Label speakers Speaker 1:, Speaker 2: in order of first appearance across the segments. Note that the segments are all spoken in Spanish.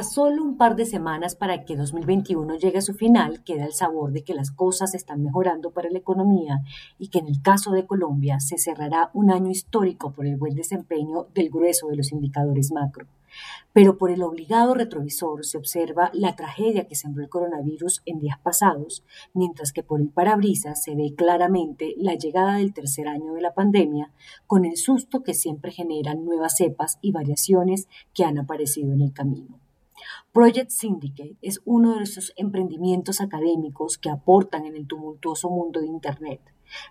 Speaker 1: A solo un par de semanas para que 2021 llegue a su final, queda el sabor de que las cosas están mejorando para la economía y que en el caso de Colombia se cerrará un año histórico por el buen desempeño del grueso de los indicadores macro. Pero por el obligado retrovisor se observa la tragedia que sembró el coronavirus en días pasados, mientras que por el parabrisas se ve claramente la llegada del tercer año de la pandemia, con el susto que siempre generan nuevas cepas y variaciones que han aparecido en el camino. Project Syndicate es uno de esos emprendimientos académicos que aportan en el tumultuoso mundo de Internet.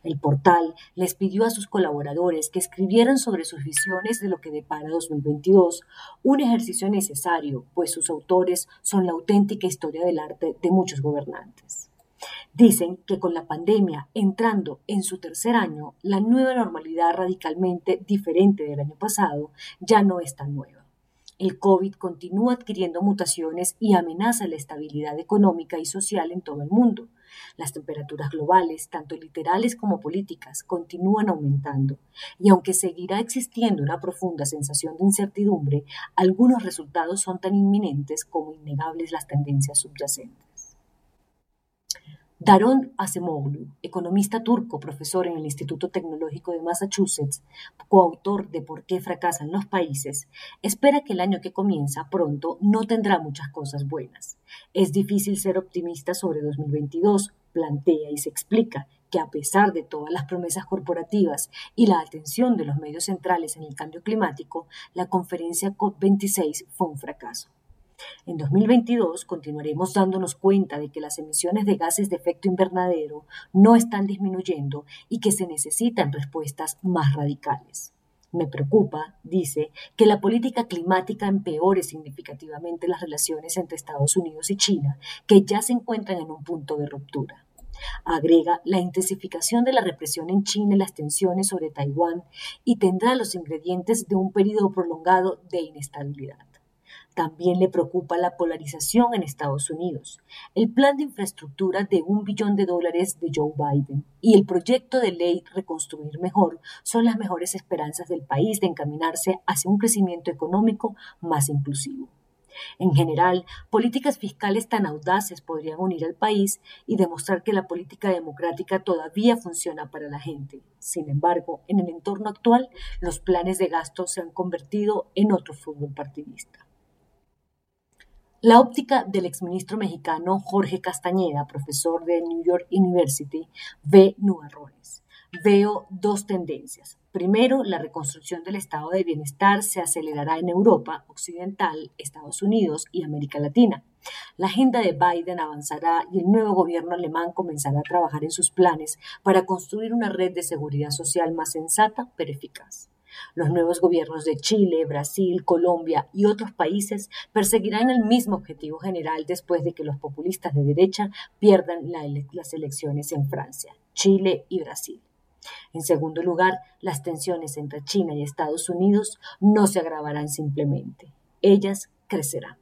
Speaker 1: El portal les pidió a sus colaboradores que escribieran sobre sus visiones de lo que depara 2022, un ejercicio necesario, pues sus autores son la auténtica historia del arte de muchos gobernantes. Dicen que con la pandemia entrando en su tercer año, la nueva normalidad radicalmente diferente del año pasado ya no es tan nueva. El COVID continúa adquiriendo mutaciones y amenaza la estabilidad económica y social en todo el mundo. Las temperaturas globales, tanto literales como políticas, continúan aumentando, y aunque seguirá existiendo una profunda sensación de incertidumbre, algunos resultados son tan inminentes como innegables las tendencias subyacentes. Daron Acemoglu, economista turco, profesor en el Instituto Tecnológico de Massachusetts, coautor de Por qué fracasan los países, espera que el año que comienza pronto no tendrá muchas cosas buenas. Es difícil ser optimista sobre 2022, plantea y se explica que a pesar de todas las promesas corporativas y la atención de los medios centrales en el cambio climático, la conferencia COP26 fue un fracaso. En 2022 continuaremos dándonos cuenta de que las emisiones de gases de efecto invernadero no están disminuyendo y que se necesitan respuestas más radicales. Me preocupa, dice, que la política climática empeore significativamente las relaciones entre Estados Unidos y China, que ya se encuentran en un punto de ruptura. Agrega la intensificación de la represión en China y las tensiones sobre Taiwán y tendrá los ingredientes de un periodo prolongado de inestabilidad. También le preocupa la polarización en Estados Unidos, el plan de infraestructura de un billón de dólares de Joe Biden y el proyecto de ley Reconstruir Mejor son las mejores esperanzas del país de encaminarse hacia un crecimiento económico más inclusivo. En general, políticas fiscales tan audaces podrían unir al país y demostrar que la política democrática todavía funciona para la gente. Sin embargo, en el entorno actual, los planes de gasto se han convertido en otro fútbol partidista. La óptica del exministro mexicano Jorge Castañeda, profesor de New York University, ve nubarrones. Veo dos tendencias. Primero, la reconstrucción del estado de bienestar se acelerará en Europa Occidental, Estados Unidos y América Latina. La agenda de Biden avanzará y el nuevo gobierno alemán comenzará a trabajar en sus planes para construir una red de seguridad social más sensata pero eficaz. Los nuevos gobiernos de Chile, Brasil, Colombia y otros países perseguirán el mismo objetivo general después de que los populistas de derecha pierdan las elecciones en Francia, Chile y Brasil. En segundo lugar, las tensiones entre China y Estados Unidos no se agravarán simplemente, ellas crecerán.